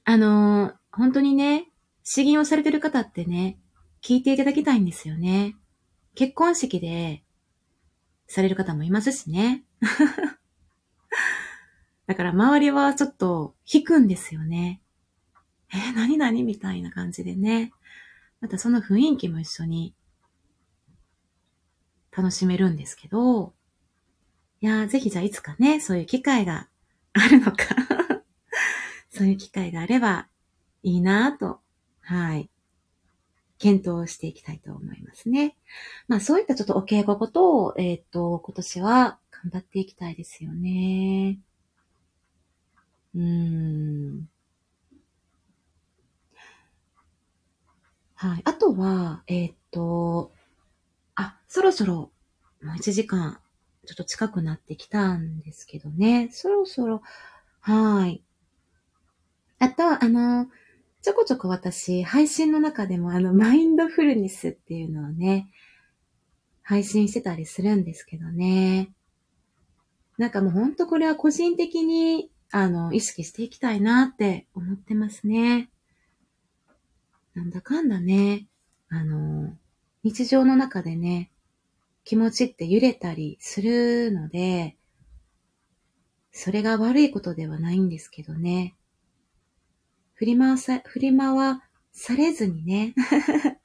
あのー、本当にね、詩吟をされてる方ってね、聞いていただきたいんですよね。結婚式でされる方もいますしね。だから周りはちょっと引くんですよね。えー、何々みたいな感じでね。またその雰囲気も一緒に楽しめるんですけど、いやー、ぜひじゃあいつかね、そういう機会があるのか そういう機会があればいいなと、はい。検討していきたいと思いますね。まあそういったちょっとお稽古ことを、えっ、ー、と、今年は頑張っていきたいですよね。うーん。はい。あとは、えっ、ー、と、あ、そろそろ、もう1時間、ちょっと近くなってきたんですけどね。そろそろ、はい。あと、あの、ちょこちょこ私、配信の中でもあの、マインドフルネスっていうのをね、配信してたりするんですけどね。なんかもうほんとこれは個人的に、あの、意識していきたいなって思ってますね。なんだかんだね、あの、日常の中でね、気持ちって揺れたりするので、それが悪いことではないんですけどね。振り回さ、振り回されずにね。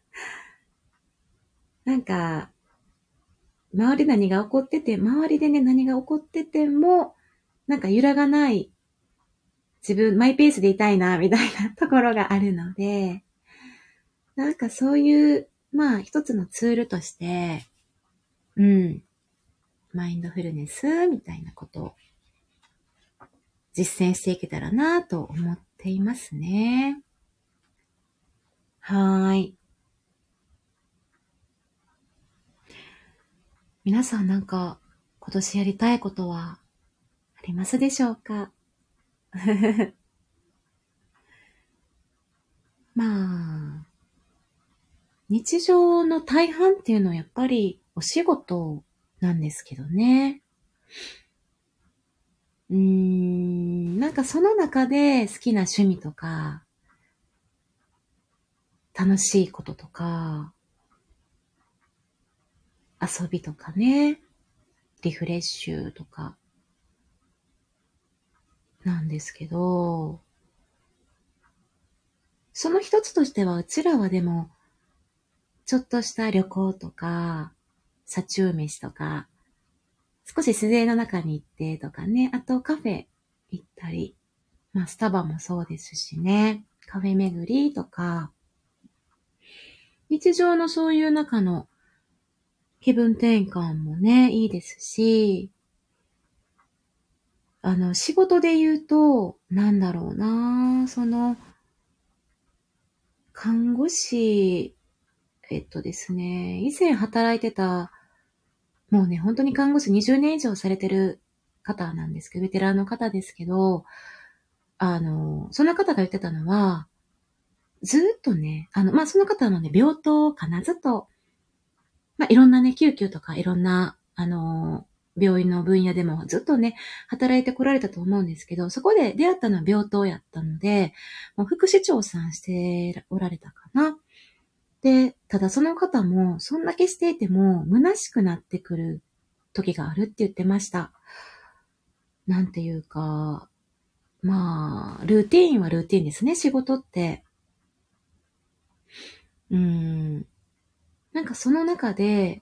なんか、周り何が起こってて、周りでね、何が起こってても、なんか揺らがない、自分、マイペースでいたいな、みたいな ところがあるので、なんかそういう、まあ、一つのツールとして、うん、マインドフルネスみたいなことを実践していけたらなと思っていますね。はーい。皆さんなんか今年やりたいことはありますでしょうか？まあ、日常の大半っていうのはやっぱりお仕事なんですけどね。うん、なんかその中で好きな趣味とか、楽しいこととか、遊びとかね、リフレッシュとか、なんですけど、その一つとしては、うちらはでも、ちょっとした旅行とか、車中飯とか、少し自然の中に行ってとかね、あとカフェ行ったり、まあスタバもそうですしね、カフェ巡りとか、日常のそういう中の気分転換もね、いいですし、あの、仕事で言うと、なんだろうな。その、看護師、えっとですね、以前働いてたもうね、本当に看護師20年以上されてる方なんですけど、ベテランの方ですけど、あの、その方が言ってたのは、ずっとね、あの、まあ、その方のね、病棟かな、ずっと、まあ、いろんなね、救急とかいろんな、あの、病院の分野でもずっとね、働いてこられたと思うんですけど、そこで出会ったのは病棟やったので、もう副市長さんしておられたかな。で、ただその方も、そんだけしていても、虚しくなってくる時があるって言ってました。なんていうか、まあ、ルーティーンはルーティーンですね、仕事って。うん。なんかその中で、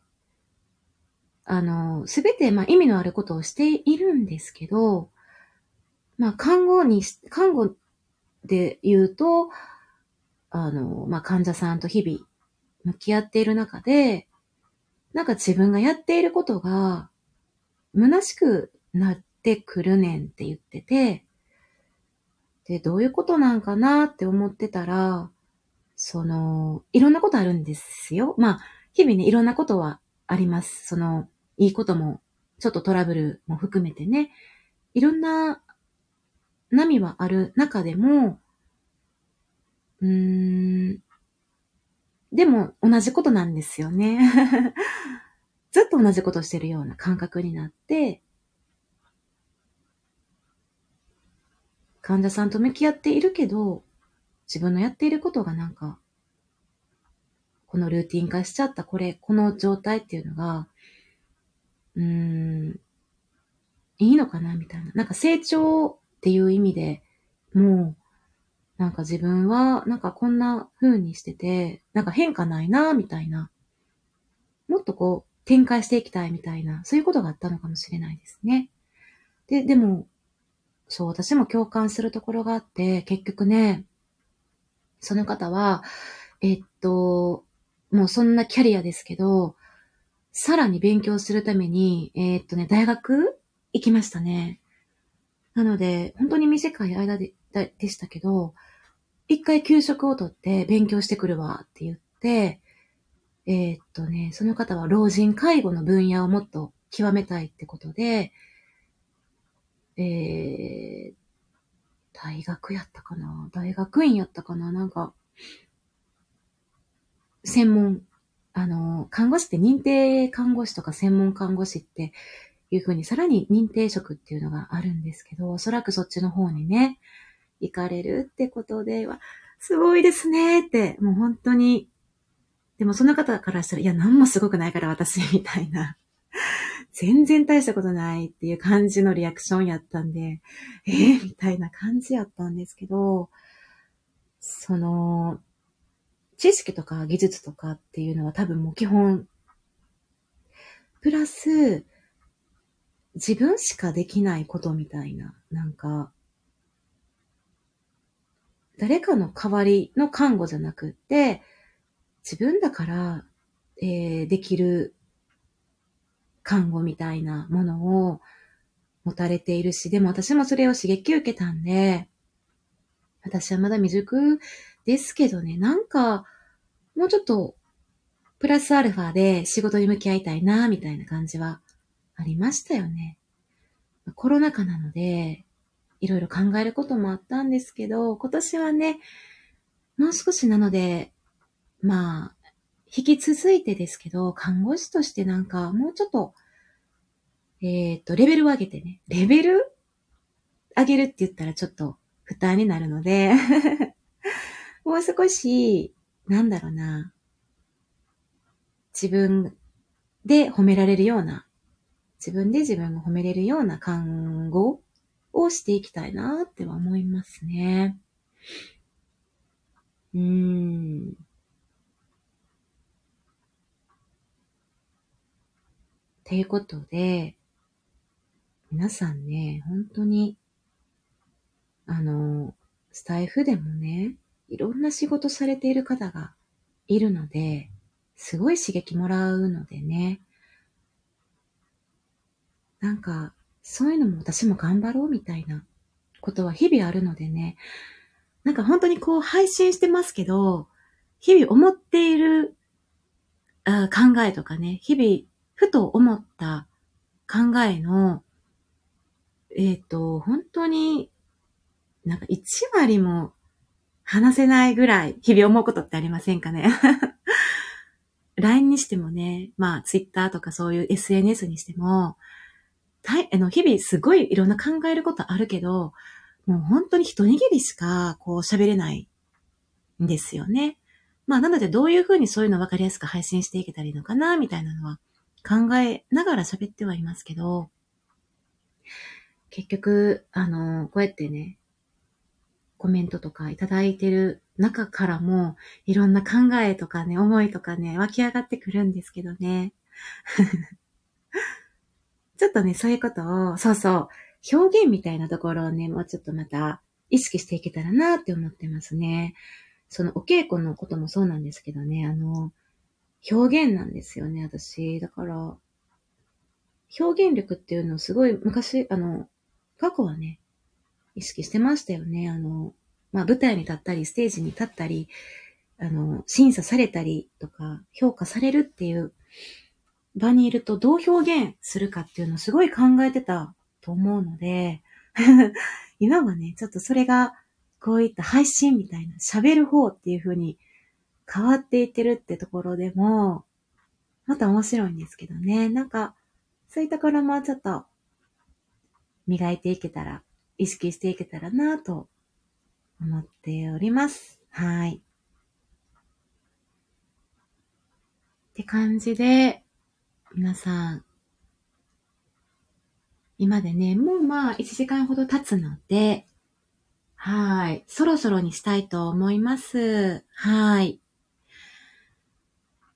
あの、すべて、まあ、意味のあることをしているんですけど、まあ、看護に、看護で言うと、あの、まあ、患者さんと日々向き合っている中で、なんか自分がやっていることが、虚しくなってくるねんって言ってて、で、どういうことなんかなって思ってたら、その、いろんなことあるんですよ。まあ、日々ね、いろんなことはあります。その、いいことも、ちょっとトラブルも含めてね、いろんな波はある中でも、うーん、でも同じことなんですよね。ずっと同じことしてるような感覚になって、患者さんと向き合っているけど、自分のやっていることがなんか、このルーティン化しちゃったこれ、この状態っていうのが、うーん、いいのかなみたいな。なんか成長っていう意味でもう、なんか自分は、なんかこんな風にしてて、なんか変化ないな、みたいな。もっとこう、展開していきたいみたいな、そういうことがあったのかもしれないですね。で、でも、そう、私も共感するところがあって、結局ね、その方は、えっと、もうそんなキャリアですけど、さらに勉強するために、えー、っとね、大学行きましたね。なので、本当に短い間ででしたけど、一回休職を取って勉強してくるわって言って、えー、っとね、その方は老人介護の分野をもっと極めたいってことで、えー、大学やったかな？大学院やったかな？なんか、専門あの、看護師って認定看護師とか専門看護師っていうふうにさらに認定職っていうのがあるんですけど、おそらくそっちの方にね、行かれるってことでは、すごいですねって、もう本当に、でもその方からしたら、いや、何もすごくないから私、みたいな。全然大したことないっていう感じのリアクションやったんで、えー、みたいな感じやったんですけど、その、知識とか技術とかっていうのは多分もう基本、プラス、自分しかできないことみたいな、なんか、誰かの代わりの看護じゃなくって、自分だから、えー、できる看護みたいなものを持たれているし、でも私もそれを刺激受けたんで、私はまだ未熟ですけどね、なんか、もうちょっと、プラスアルファで仕事に向き合いたいな、みたいな感じはありましたよね。コロナ禍なので、いろいろ考えることもあったんですけど、今年はね、もう少しなので、まあ、引き続いてですけど、看護師としてなんか、もうちょっと、えっ、ー、と、レベルを上げてね、レベル上げるって言ったらちょっと負担になるので もう少し、なんだろうな、自分で褒められるような、自分で自分を褒めれるような看護をしていきたいなっては思いますね。うーん。っていうことで、皆さんね、本当に、あの、スタイフでもね、いろんな仕事されている方がいるので、すごい刺激もらうのでね。なんか、そういうのも私も頑張ろうみたいなことは日々あるのでね。なんか本当にこう配信してますけど、日々思っているあ考えとかね、日々ふと思った考えの、えっ、ー、と、本当になんか1割も話せないぐらい日々思うことってありませんかね ?LINE にしてもね、まあ Twitter とかそういう SNS にしても、たい、あの、日々すごいいろんな考えることあるけど、もう本当に一握りしか、こう喋れないんですよね。まあ、なのでどういうふうにそういうの分かりやすく配信していけたらいいのかな、みたいなのは考えながら喋ってはいますけど、結局、あの、こうやってね、コメントとかいただいてる中からも、いろんな考えとかね、思いとかね、湧き上がってくるんですけどね。ちょっとね、そういうことを、そうそう、表現みたいなところをね、もうちょっとまた意識していけたらなって思ってますね。そのお稽古のこともそうなんですけどね、あの、表現なんですよね、私。だから、表現力っていうのをすごい昔、あの、過去はね、意識してましたよね。あの、まあ、舞台に立ったり、ステージに立ったり、あの、審査されたりとか、評価されるっていう場にいるとどう表現するかっていうのをすごい考えてたと思うので、今はね、ちょっとそれが、こういった配信みたいな喋る方っていう風に変わっていってるってところでも、また面白いんですけどね。なんか、そういったところもちょっと磨いていけたら、意識していけたらなと思っております。はい。って感じで、皆さん、今でね、もうまあ1時間ほど経つので、はい。そろそろにしたいと思います。はい。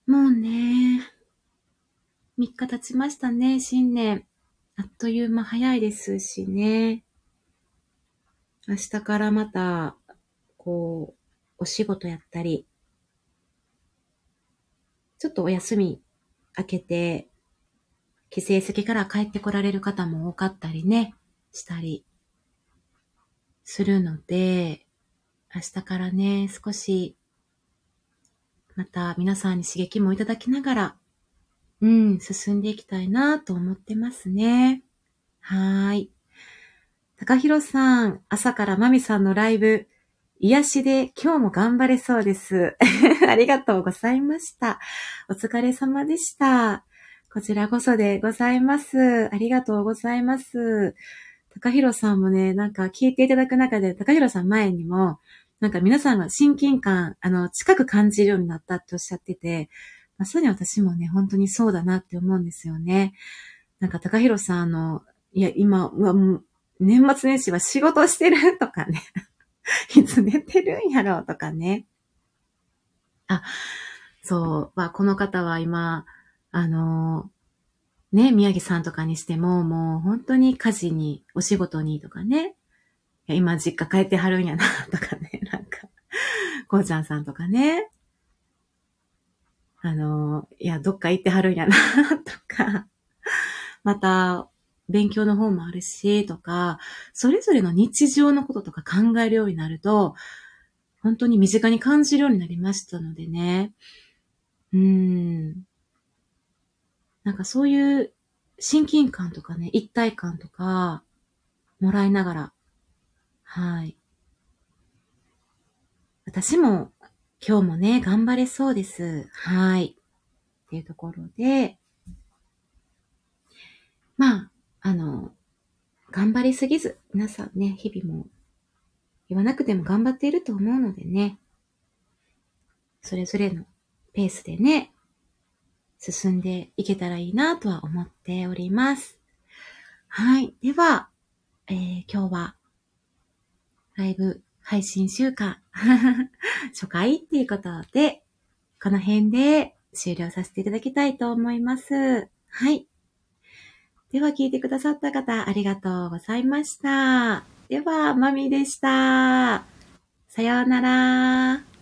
もうね、3日経ちましたね、新年。あっという間早いですしね。明日からまた、こう、お仕事やったり、ちょっとお休み明けて、帰省先から帰ってこられる方も多かったりね、したりするので、明日からね、少し、また皆さんに刺激もいただきながら、うん、進んでいきたいなと思ってますね。はーい。高弘さん、朝からまみさんのライブ、癒しで今日も頑張れそうです。ありがとうございました。お疲れ様でした。こちらこそでございます。ありがとうございます。高弘さんもね、なんか聞いていただく中で、高弘さん前にも、なんか皆さんが親近感、あの、近く感じるようになったっておっしゃってて、まあ、そうに私もね、本当にそうだなって思うんですよね。なんか高弘さんの、いや、今、うわ、もう、年末年始は仕事してるとかね。いつ寝てるんやろうとかね。あ、そう、まあ、この方は今、あの、ね、宮城さんとかにしても、もう本当に家事に、お仕事にとかね。今実家帰ってはるんやな、とかね、なんか、こうちゃんさんとかね。あの、いや、どっか行ってはるんやな、とか、また、勉強の方もあるし、とか、それぞれの日常のこととか考えるようになると、本当に身近に感じるようになりましたのでね。うん。なんかそういう親近感とかね、一体感とか、もらいながら、はい。私も今日もね、頑張れそうです。はい。っていうところで、まあ、あの、頑張りすぎず、皆さんね、日々も言わなくても頑張っていると思うのでね、それぞれのペースでね、進んでいけたらいいなとは思っております。はい。では、えー、今日は、ライブ配信週間 初回っていうことで、この辺で終了させていただきたいと思います。はい。では聞いてくださった方、ありがとうございました。では、まみでした。さようなら。